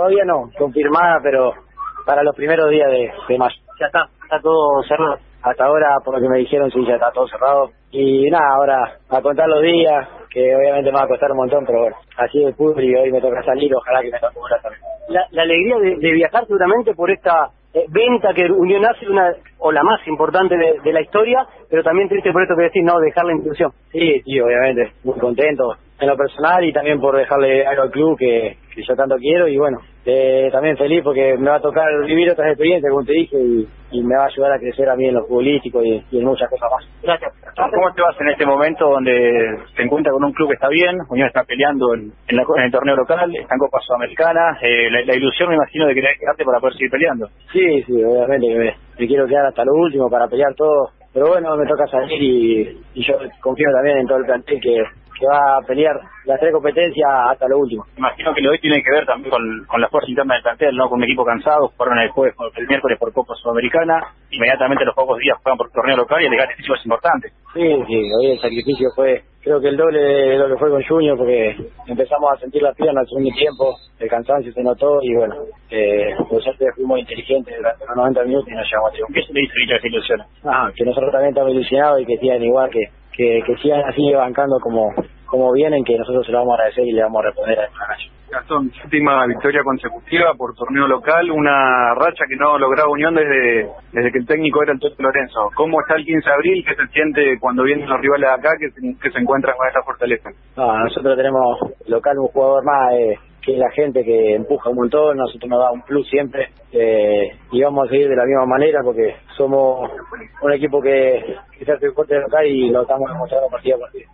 Todavía no, confirmada, pero para los primeros días de, de mayo. Ya está, está todo cerrado. Hasta ahora, por lo que me dijeron, sí, ya está todo cerrado. Y nada, ahora a contar los días, que obviamente me va a costar un montón, pero bueno, así es fútbol y hoy me toca salir, ojalá que me toque una también. La, la alegría de, de viajar seguramente por esta eh, venta que Unión hace, una o la más importante de, de la historia, pero también triste por esto que decís, no, dejar la institución. Sí, sí, obviamente, muy contento en lo personal y también por dejarle algo al club que, que yo tanto quiero y bueno, eh, también feliz porque me va a tocar vivir otras experiencias, como te dije, y, y me va a ayudar a crecer a mí en lo futbolístico y, y en muchas cosas más. Gracias. ¿Cómo te vas en este momento donde se encuentra con un club que está bien, Unión está peleando en, en, la- en el torneo local, está en Copa Sudamericana, eh, la, la ilusión me imagino de querer quedarte para poder seguir peleando? Sí, sí, obviamente me quiero quedar hasta lo último para pelear todo, pero bueno, me toca salir y, y yo confío también en todo el plantel que, que va a pelear las tres competencias hasta lo último. Imagino que lo hoy tiene que ver también con, con la fuerza interna del plantel, ¿no? Con un equipo cansado, fueron el jueves, el miércoles por Copa Sudamericana, inmediatamente los pocos días juegan por torneo local y el físico es importante. Sí, sí, hoy el sacrificio fue, creo que el doble de lo que fue con Junior, porque empezamos a sentir la pierna al segundo tiempo, el cansancio se notó y bueno, eh, por suerte fuimos inteligentes durante los 90 minutos y nos llevamos a triunfo. ¿Qué se le dice ahorita a esa ilusión? Ah, que nosotros también estamos ilusionados y que sigan igual, que, que, que sigan así bancando como, como vienen, que nosotros se lo vamos a agradecer y le vamos a responder a esta cancha. Gastón, última victoria consecutiva por torneo local, una racha que no lograba Unión desde desde que el técnico era el Toto Lorenzo. ¿Cómo está el 15 de abril? ¿Qué se siente cuando vienen los rivales de acá que se, que se encuentran con esta fortaleza? No, nosotros tenemos local un jugador más eh, que la gente que empuja un montón, nosotros nos da un plus siempre eh, y vamos a seguir de la misma manera porque somos un equipo que, que se hace fuerte de local y lo estamos demostrando partido a partido.